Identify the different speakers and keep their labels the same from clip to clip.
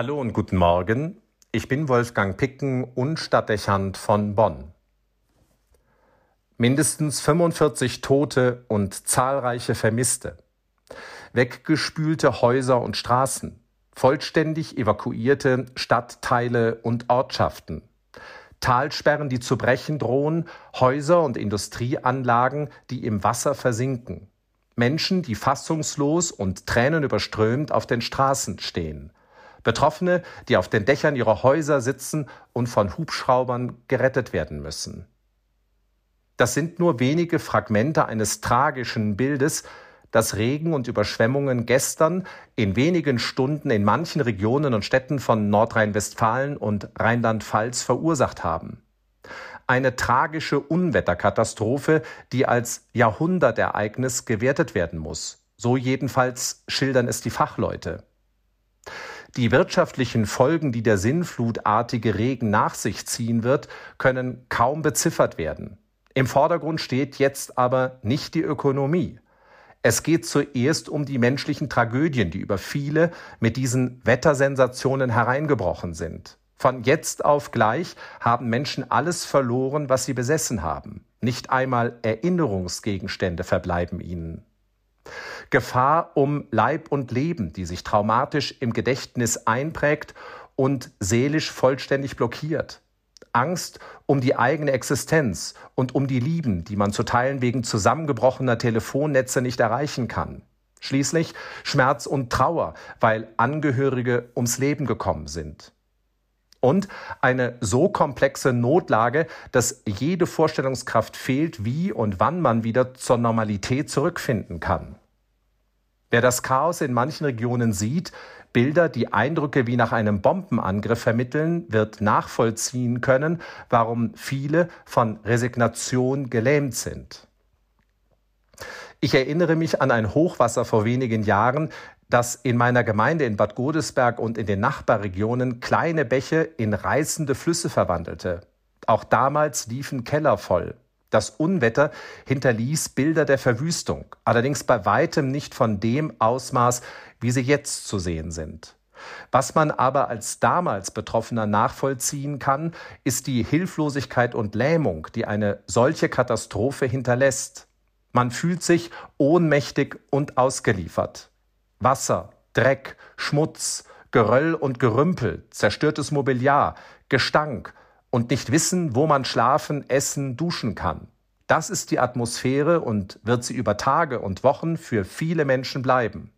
Speaker 1: Hallo und guten Morgen. Ich bin Wolfgang Picken und Stadtdechant von Bonn. Mindestens 45 Tote und zahlreiche Vermisste. Weggespülte Häuser und Straßen. Vollständig evakuierte Stadtteile und Ortschaften. Talsperren, die zu brechen drohen, Häuser und Industrieanlagen, die im Wasser versinken. Menschen, die fassungslos und tränenüberströmt auf den Straßen stehen. Betroffene, die auf den Dächern ihrer Häuser sitzen und von Hubschraubern gerettet werden müssen. Das sind nur wenige Fragmente eines tragischen Bildes, das Regen und Überschwemmungen gestern in wenigen Stunden in manchen Regionen und Städten von Nordrhein-Westfalen und Rheinland-Pfalz verursacht haben. Eine tragische Unwetterkatastrophe, die als Jahrhundertereignis gewertet werden muss. So jedenfalls schildern es die Fachleute. Die wirtschaftlichen Folgen, die der sinnflutartige Regen nach sich ziehen wird, können kaum beziffert werden. Im Vordergrund steht jetzt aber nicht die Ökonomie. Es geht zuerst um die menschlichen Tragödien, die über viele mit diesen Wettersensationen hereingebrochen sind. Von jetzt auf gleich haben Menschen alles verloren, was sie besessen haben. Nicht einmal Erinnerungsgegenstände verbleiben ihnen. Gefahr um Leib und Leben, die sich traumatisch im Gedächtnis einprägt und seelisch vollständig blockiert. Angst um die eigene Existenz und um die Lieben, die man zu Teilen wegen zusammengebrochener Telefonnetze nicht erreichen kann. Schließlich Schmerz und Trauer, weil Angehörige ums Leben gekommen sind. Und eine so komplexe Notlage, dass jede Vorstellungskraft fehlt, wie und wann man wieder zur Normalität zurückfinden kann. Wer das Chaos in manchen Regionen sieht, Bilder, die Eindrücke wie nach einem Bombenangriff vermitteln, wird nachvollziehen können, warum viele von Resignation gelähmt sind. Ich erinnere mich an ein Hochwasser vor wenigen Jahren, das in meiner Gemeinde in Bad Godesberg und in den Nachbarregionen kleine Bäche in reißende Flüsse verwandelte. Auch damals liefen Keller voll. Das Unwetter hinterließ Bilder der Verwüstung, allerdings bei weitem nicht von dem Ausmaß, wie sie jetzt zu sehen sind. Was man aber als damals Betroffener nachvollziehen kann, ist die Hilflosigkeit und Lähmung, die eine solche Katastrophe hinterlässt. Man fühlt sich ohnmächtig und ausgeliefert. Wasser, Dreck, Schmutz, Geröll und Gerümpel, zerstörtes Mobiliar, Gestank, und nicht wissen, wo man schlafen, essen, duschen kann. Das ist die Atmosphäre und wird sie über Tage und Wochen für viele Menschen bleiben.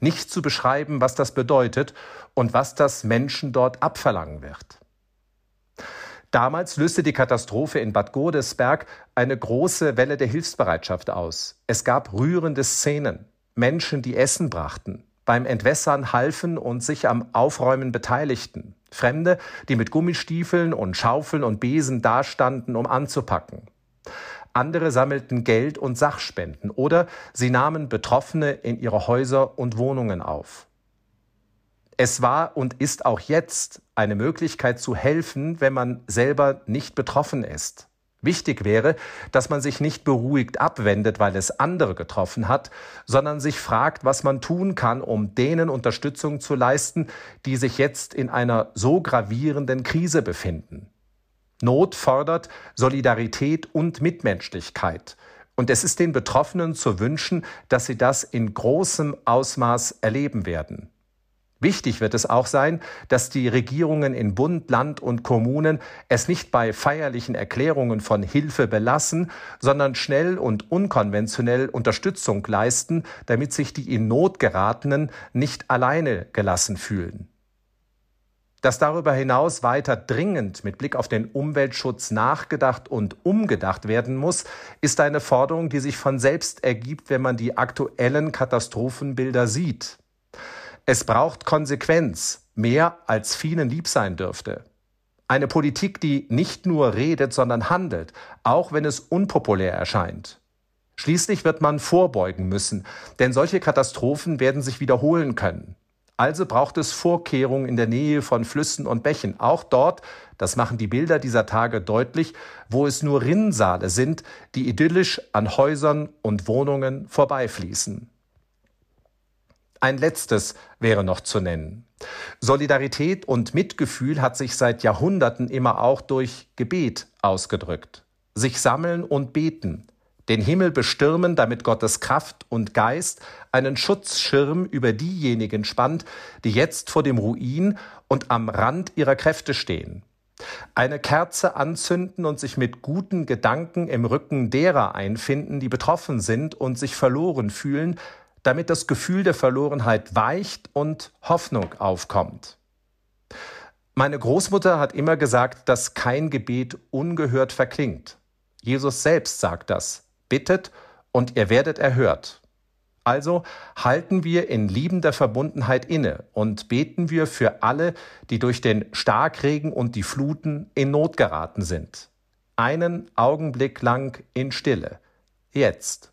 Speaker 1: Nicht zu beschreiben, was das bedeutet und was das Menschen dort abverlangen wird. Damals löste die Katastrophe in Bad Godesberg eine große Welle der Hilfsbereitschaft aus. Es gab rührende Szenen, Menschen, die Essen brachten, beim Entwässern halfen und sich am Aufräumen beteiligten. Fremde, die mit Gummistiefeln und Schaufeln und Besen dastanden, um anzupacken. Andere sammelten Geld und Sachspenden oder sie nahmen Betroffene in ihre Häuser und Wohnungen auf. Es war und ist auch jetzt eine Möglichkeit zu helfen, wenn man selber nicht betroffen ist. Wichtig wäre, dass man sich nicht beruhigt abwendet, weil es andere getroffen hat, sondern sich fragt, was man tun kann, um denen Unterstützung zu leisten, die sich jetzt in einer so gravierenden Krise befinden. Not fordert Solidarität und Mitmenschlichkeit. Und es ist den Betroffenen zu wünschen, dass sie das in großem Ausmaß erleben werden. Wichtig wird es auch sein, dass die Regierungen in Bund, Land und Kommunen es nicht bei feierlichen Erklärungen von Hilfe belassen, sondern schnell und unkonventionell Unterstützung leisten, damit sich die in Not geratenen nicht alleine gelassen fühlen. Dass darüber hinaus weiter dringend mit Blick auf den Umweltschutz nachgedacht und umgedacht werden muss, ist eine Forderung, die sich von selbst ergibt, wenn man die aktuellen Katastrophenbilder sieht. Es braucht Konsequenz, mehr als vielen lieb sein dürfte. Eine Politik, die nicht nur redet, sondern handelt, auch wenn es unpopulär erscheint. Schließlich wird man vorbeugen müssen, denn solche Katastrophen werden sich wiederholen können. Also braucht es Vorkehrungen in der Nähe von Flüssen und Bächen, auch dort, das machen die Bilder dieser Tage deutlich, wo es nur Rinnsale sind, die idyllisch an Häusern und Wohnungen vorbeifließen. Ein letztes wäre noch zu nennen. Solidarität und Mitgefühl hat sich seit Jahrhunderten immer auch durch Gebet ausgedrückt. Sich sammeln und beten, den Himmel bestürmen, damit Gottes Kraft und Geist einen Schutzschirm über diejenigen spannt, die jetzt vor dem Ruin und am Rand ihrer Kräfte stehen. Eine Kerze anzünden und sich mit guten Gedanken im Rücken derer einfinden, die betroffen sind und sich verloren fühlen, damit das Gefühl der Verlorenheit weicht und Hoffnung aufkommt. Meine Großmutter hat immer gesagt, dass kein Gebet ungehört verklingt. Jesus selbst sagt das. Bittet und ihr werdet erhört. Also halten wir in liebender Verbundenheit inne und beten wir für alle, die durch den Starkregen und die Fluten in Not geraten sind. Einen Augenblick lang in Stille. Jetzt.